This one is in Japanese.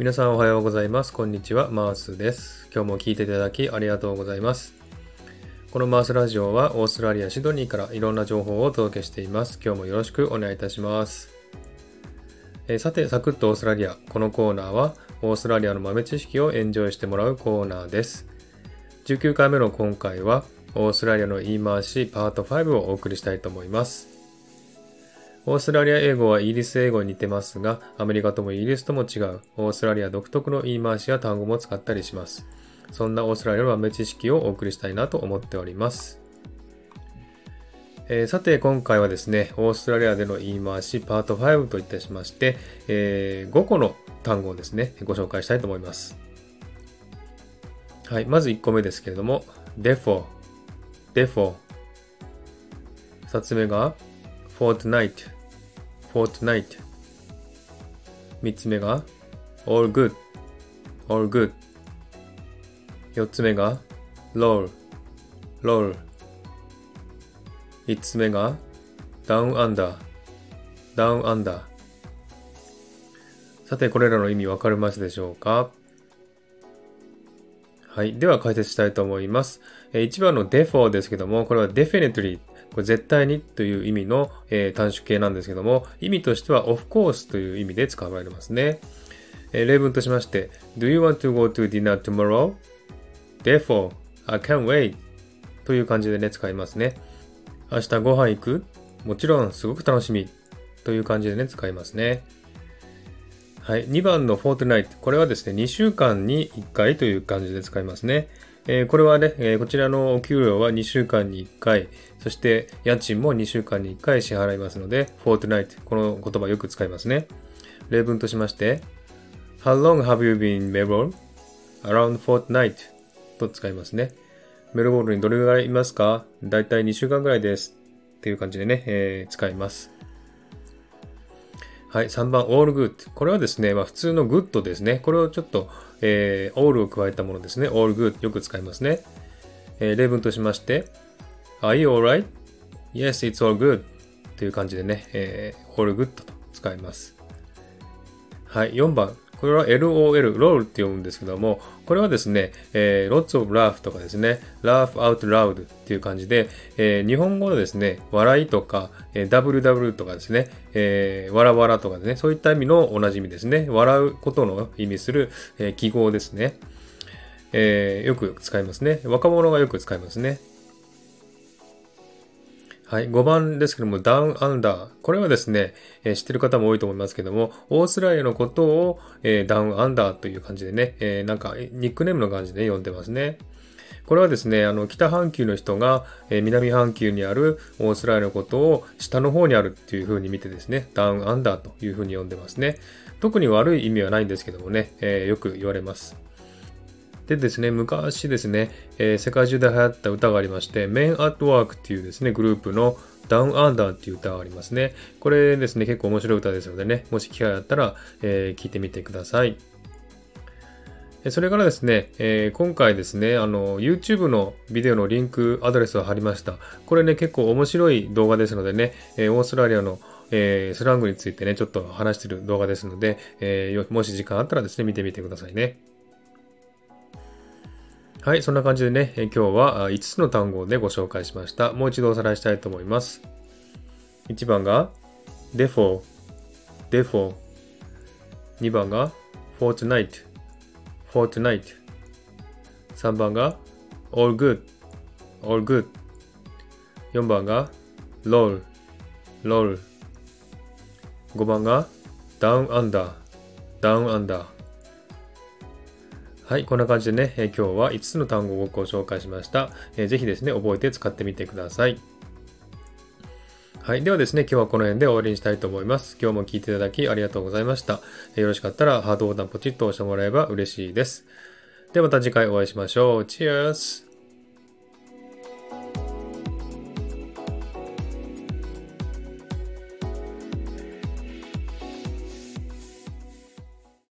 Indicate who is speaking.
Speaker 1: 皆さんおはようございます。こんにちは。マースです。今日も聞いていただきありがとうございます。このマースラジオはオーストラリア・シドニーからいろんな情報をお届けしています。今日もよろしくお願いいたします。え、さて、サクッとオーストラリア。このコーナーはオーストラリアの豆知識をエンジョイしてもらうコーナーです。19回目の今回はオーストラリアの言い回しパート5をお送りしたいと思います。オーストラリア英語はイギリス英語に似てますが、アメリカともイギリスとも違う、オーストラリア独特の言い回しや単語も使ったりします。そんなオーストラリアの豆知識をお送りしたいなと思っております。えー、さて、今回はですね、オーストラリアでの言い回しパート5といたしまして、えー、5個の単語をですね、ご紹介したいと思います。はい、まず1個目ですけれども、therefore, therefore。2つ目が、fortnight, fortnight 三つ目が all good, all good 四つ目が roll, roll 五つ目が down under, down under さて、これらの意味わかりますでしょうかはい。では解説したいと思います。1番の defo ですけども、これは definitely これ絶対にという意味の、えー、短縮形なんですけども、意味としては of course という意味で使われますね。えー、例文としまして、Do you want to go to dinner tomorrow? Therefore, I can't wait という感じでね、使いますね。明日ご飯行く？もちろんすごく楽しみという感じでね、使いますね。はい。2番の fortnight。これはですね、2週間に1回という感じで使いますね。これはね、こちらのお給料は2週間に1回、そして家賃も2週間に1回支払いますので、fortnight、この言葉よく使いますね。例文としまして、How long have you been in Melbourne? Around fortnight と使いますね。メルボルンにどれぐらいいますか？だいたい2週間ぐらいです。っていう感じでね、えー、使います。はい、3番 all good。これはですね、まあ、普通の good ですね。これをちょっと、えー、all を加えたものですね。all good。よく使いますね。えー、例文としまして、Are you alright?Yes, it's all good. という感じでね、えー、all good と使います。はい、4番。これは LOL、LOL って読むんですけども、これはですね、えー、lots of laugh とかですね、laugh out loud っていう感じで、えー、日本語のですね、笑いとか、えー、WW とかですね、えー、わらわらとかですね、そういった意味の同じ意味ですね。笑うことの意味する、えー、記号ですね。えー、よく使いますね。若者がよく使いますね。はい。5番ですけども、ダウンアンダー。これはですね、えー、知ってる方も多いと思いますけども、オーストラリアのことを、えー、ダウンアンダーという感じでね、えー、なんかニックネームの感じで呼んでますね。これはですね、あの、北半球の人が、え南半球にあるオーストラリアのことを下の方にあるっていう風に見てですね、ダウンアンダーという風に呼んでますね。特に悪い意味はないんですけどもね、えよく言われます。でですね、昔ですね、えー、世界中で流行った歌がありまして、Men at Work っていうですね、グループの Down Under っていう歌がありますね。これですね、結構面白い歌ですのでね、もし機会あったら、えー、聞いてみてください。それからですね、えー、今回ですね、あの、YouTube のビデオのリンクアドレスを貼りました。これね、結構面白い動画ですのでね、えー、オーストラリアの、えー、スラングについてね、ちょっと話してる動画ですので、えもし時間あったらですね、見てみてくださいね。はい、そんな感じでね、今日は5つの単語でご紹介しました。もう一度おさらいしたいと思います。1番が therefore, therefore 2番が fortnight, fortnight 3番が all good, all good 4番が roll, roll 5番が down under, down under はい、こんな感じでね、え今日は5つの単語をご紹介しました。えー、ぜひですね、覚えて使ってみてください。はい。ではですね、今日はこの辺で終わりにしたいと思います。今日も聞いていただきありがとうございました。よろしかったらハートボタンポチッと押してもらえば嬉しいです。ではまた次回お会いしましょう。チェアス